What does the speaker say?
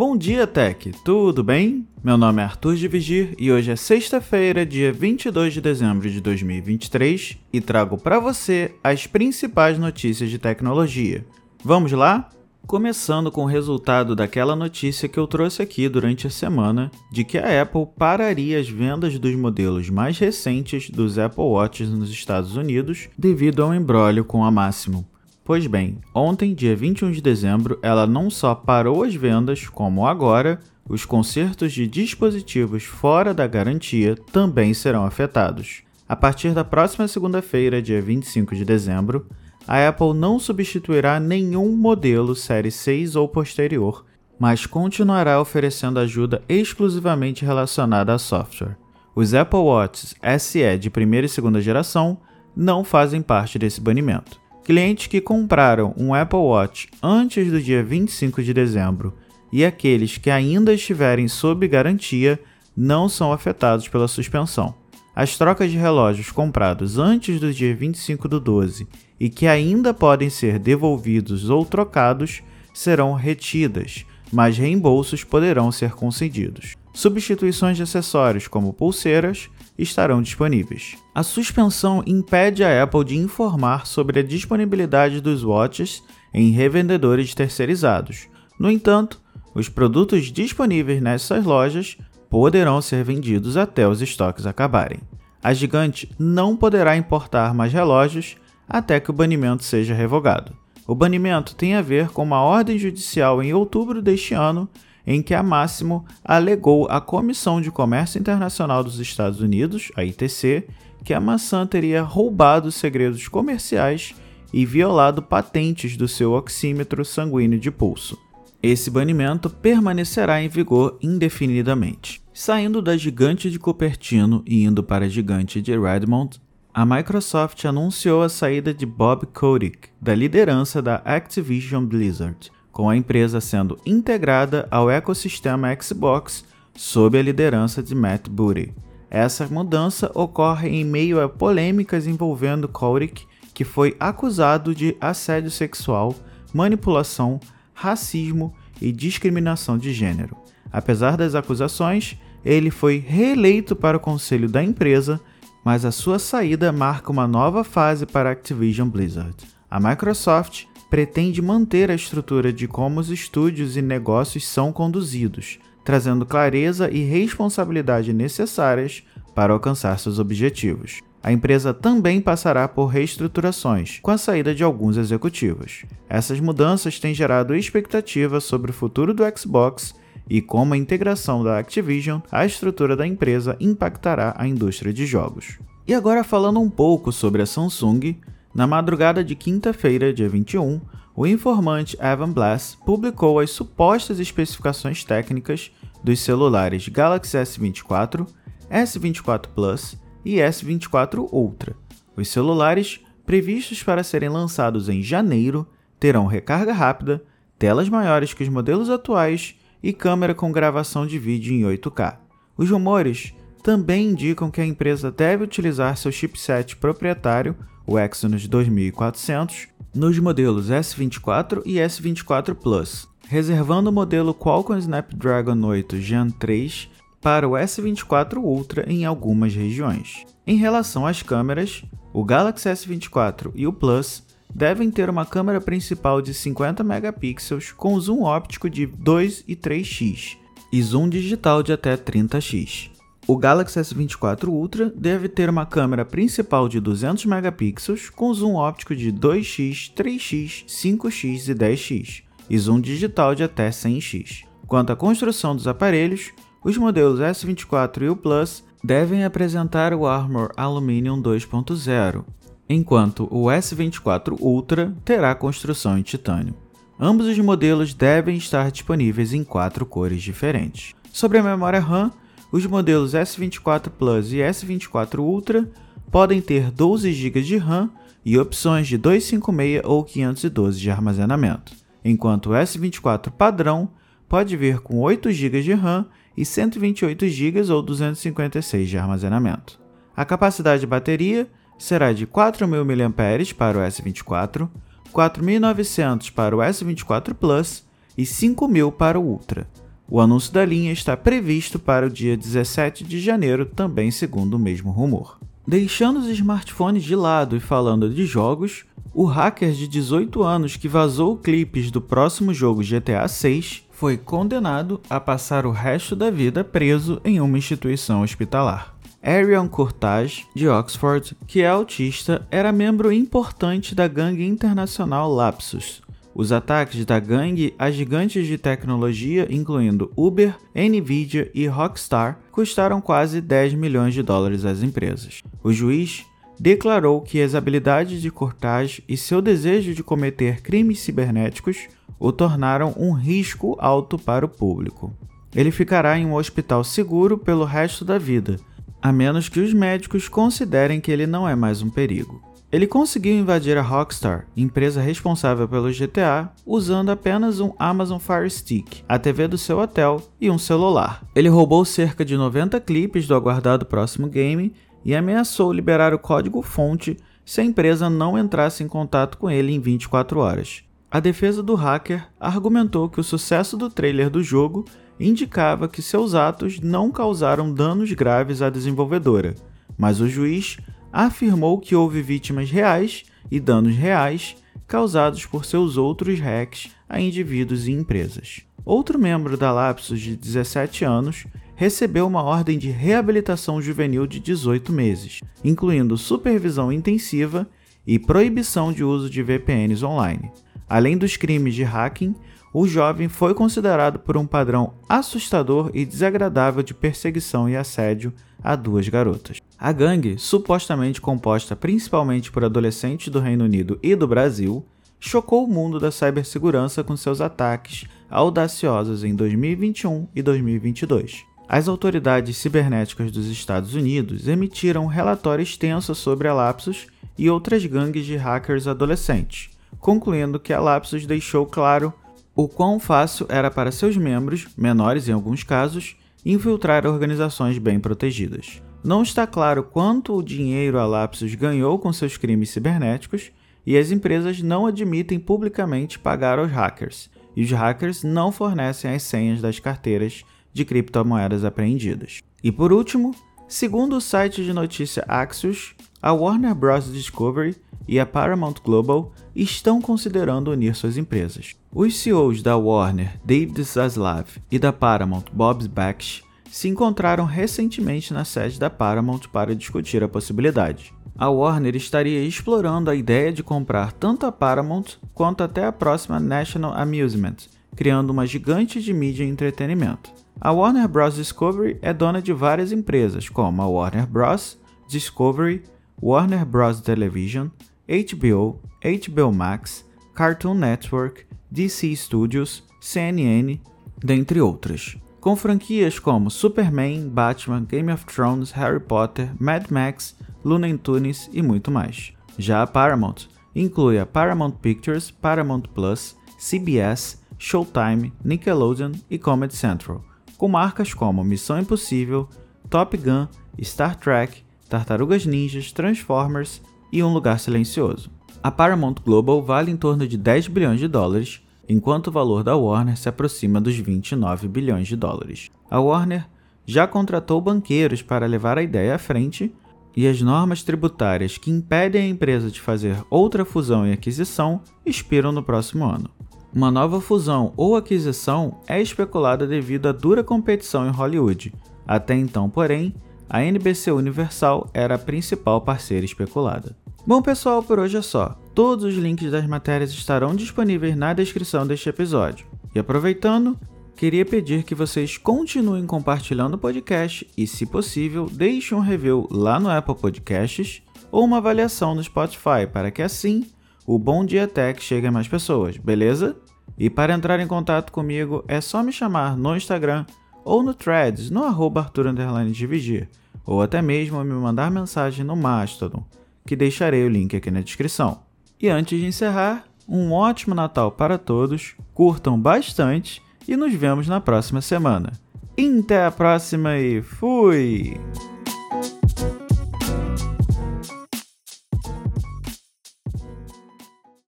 Bom dia, Tech! Tudo bem? Meu nome é Arthur de Vigir e hoje é sexta-feira, dia 22 de dezembro de 2023 e trago para você as principais notícias de tecnologia. Vamos lá? Começando com o resultado daquela notícia que eu trouxe aqui durante a semana de que a Apple pararia as vendas dos modelos mais recentes dos Apple Watches nos Estados Unidos devido ao embrólio com a Máximo. Pois bem, ontem, dia 21 de dezembro, ela não só parou as vendas, como agora, os consertos de dispositivos fora da garantia também serão afetados. A partir da próxima segunda-feira, dia 25 de dezembro, a Apple não substituirá nenhum modelo Série 6 ou posterior, mas continuará oferecendo ajuda exclusivamente relacionada a software. Os Apple Watches SE de primeira e segunda geração não fazem parte desse banimento. Clientes que compraram um Apple Watch antes do dia 25 de dezembro e aqueles que ainda estiverem sob garantia não são afetados pela suspensão. As trocas de relógios comprados antes do dia 25 do 12 e que ainda podem ser devolvidos ou trocados serão retidas, mas reembolsos poderão ser concedidos. Substituições de acessórios como pulseiras estarão disponíveis. A suspensão impede a Apple de informar sobre a disponibilidade dos watches em revendedores terceirizados. No entanto, os produtos disponíveis nessas lojas poderão ser vendidos até os estoques acabarem. A gigante não poderá importar mais relógios até que o banimento seja revogado. O banimento tem a ver com uma ordem judicial em outubro deste ano em que a Máximo alegou à Comissão de Comércio Internacional dos Estados Unidos, a ITC, que a maçã teria roubado segredos comerciais e violado patentes do seu oxímetro sanguíneo de pulso. Esse banimento permanecerá em vigor indefinidamente. Saindo da gigante de Cupertino e indo para a gigante de Redmond, a Microsoft anunciou a saída de Bob Kotick da liderança da Activision Blizzard, com a empresa sendo integrada ao ecossistema Xbox sob a liderança de Matt Booty. Essa mudança ocorre em meio a polêmicas envolvendo Kotick, que foi acusado de assédio sexual, manipulação, racismo e discriminação de gênero. Apesar das acusações, ele foi reeleito para o conselho da empresa, mas a sua saída marca uma nova fase para a Activision Blizzard. A Microsoft pretende manter a estrutura de como os estúdios e negócios são conduzidos, trazendo clareza e responsabilidade necessárias para alcançar seus objetivos. A empresa também passará por reestruturações, com a saída de alguns executivos. Essas mudanças têm gerado expectativa sobre o futuro do Xbox e como a integração da Activision à estrutura da empresa impactará a indústria de jogos. E agora falando um pouco sobre a Samsung, na madrugada de quinta-feira, dia 21, o informante Evan Blass publicou as supostas especificações técnicas dos celulares Galaxy S24, S24 Plus e S24 Ultra. Os celulares, previstos para serem lançados em janeiro, terão recarga rápida, telas maiores que os modelos atuais e câmera com gravação de vídeo em 8K. Os rumores também indicam que a empresa deve utilizar seu chipset proprietário o Exynos 2400, nos modelos S24 e S24 Plus, reservando o modelo Qualcomm Snapdragon 8 Gen 3 para o S24 Ultra em algumas regiões. Em relação às câmeras, o Galaxy S24 e o Plus devem ter uma câmera principal de 50 megapixels com zoom óptico de 2 e 3x e zoom digital de até 30x. O Galaxy S24 Ultra deve ter uma câmera principal de 200 megapixels com zoom óptico de 2x, 3x, 5x e 10x e zoom digital de até 100x. Quanto à construção dos aparelhos, os modelos S24 e o Plus devem apresentar o Armor Aluminium 2.0, enquanto o S24 Ultra terá construção em titânio. Ambos os modelos devem estar disponíveis em quatro cores diferentes. Sobre a memória RAM, os modelos S24 Plus e S24 Ultra podem ter 12 GB de RAM e opções de 256 ou 512 de armazenamento, enquanto o S24 padrão pode vir com 8 GB de RAM e 128 GB ou 256 de armazenamento. A capacidade de bateria será de 4.000 mAh para o S24, 4.900 para o S24 Plus e 5.000 para o Ultra. O anúncio da linha está previsto para o dia 17 de janeiro, também segundo o mesmo rumor. Deixando os smartphones de lado e falando de jogos, o hacker de 18 anos que vazou clipes do próximo jogo GTA 6 foi condenado a passar o resto da vida preso em uma instituição hospitalar. Arian Courtage, de Oxford, que é autista, era membro importante da gangue internacional Lapsus, os ataques da gangue a gigantes de tecnologia, incluindo Uber, Nvidia e Rockstar, custaram quase 10 milhões de dólares às empresas. O juiz declarou que as habilidades de Cortage e seu desejo de cometer crimes cibernéticos o tornaram um risco alto para o público. Ele ficará em um hospital seguro pelo resto da vida, a menos que os médicos considerem que ele não é mais um perigo. Ele conseguiu invadir a Rockstar, empresa responsável pelo GTA, usando apenas um Amazon Fire Stick, a TV do seu hotel e um celular. Ele roubou cerca de 90 clipes do aguardado próximo game e ameaçou liberar o código-fonte se a empresa não entrasse em contato com ele em 24 horas. A defesa do hacker argumentou que o sucesso do trailer do jogo indicava que seus atos não causaram danos graves à desenvolvedora, mas o juiz afirmou que houve vítimas reais e danos reais causados por seus outros hacks a indivíduos e empresas. Outro membro da Lapsus de 17 anos recebeu uma ordem de reabilitação juvenil de 18 meses, incluindo supervisão intensiva e proibição de uso de VPNs online. Além dos crimes de hacking, o jovem foi considerado por um padrão assustador e desagradável de perseguição e assédio a duas garotas. A gangue, supostamente composta principalmente por adolescentes do Reino Unido e do Brasil, chocou o mundo da cibersegurança com seus ataques audaciosos em 2021 e 2022. As autoridades cibernéticas dos Estados Unidos emitiram um relatório extenso sobre a Lapsus e outras gangues de hackers adolescentes, concluindo que a Lapsus deixou claro o quão fácil era para seus membros, menores em alguns casos, infiltrar organizações bem protegidas. Não está claro quanto o dinheiro a Lapsus ganhou com seus crimes cibernéticos e as empresas não admitem publicamente pagar aos hackers, e os hackers não fornecem as senhas das carteiras de criptomoedas apreendidas. E por último, segundo o site de notícia Axios, a Warner Bros. Discovery e a Paramount Global estão considerando unir suas empresas. Os CEOs da Warner, David Zaslav, e da Paramount, Bob Baksh, se encontraram recentemente na sede da Paramount para discutir a possibilidade. A Warner estaria explorando a ideia de comprar tanto a Paramount quanto até a próxima National Amusement, criando uma gigante de mídia e entretenimento. A Warner Bros. Discovery é dona de várias empresas, como a Warner Bros. Discovery, Warner Bros. Television, HBO, HBO Max, Cartoon Network, DC Studios, CNN, dentre outras. Com franquias como Superman, Batman, Game of Thrones, Harry Potter, Mad Max, Looney Tunes e muito mais. Já a Paramount inclui a Paramount Pictures, Paramount Plus, CBS, Showtime, Nickelodeon e Comedy Central, com marcas como Missão Impossível, Top Gun, Star Trek, Tartarugas Ninjas, Transformers e Um Lugar Silencioso. A Paramount Global vale em torno de 10 bilhões de dólares, enquanto o valor da Warner se aproxima dos 29 bilhões de dólares. A Warner já contratou banqueiros para levar a ideia à frente, e as normas tributárias que impedem a empresa de fazer outra fusão e aquisição expiram no próximo ano. Uma nova fusão ou aquisição é especulada devido à dura competição em Hollywood. Até então, porém, a NBC Universal era a principal parceira especulada. Bom, pessoal, por hoje é só. Todos os links das matérias estarão disponíveis na descrição deste episódio. E aproveitando, queria pedir que vocês continuem compartilhando o podcast e, se possível, deixem um review lá no Apple Podcasts ou uma avaliação no Spotify para que assim o Bom Dia Tech chegue a mais pessoas, beleza? E para entrar em contato comigo é só me chamar no Instagram ou no Threads no arroba Arthur Dividir ou até mesmo me mandar mensagem no Mastodon, que deixarei o link aqui na descrição. E antes de encerrar, um ótimo Natal para todos, curtam bastante e nos vemos na próxima semana. Até a próxima e fui!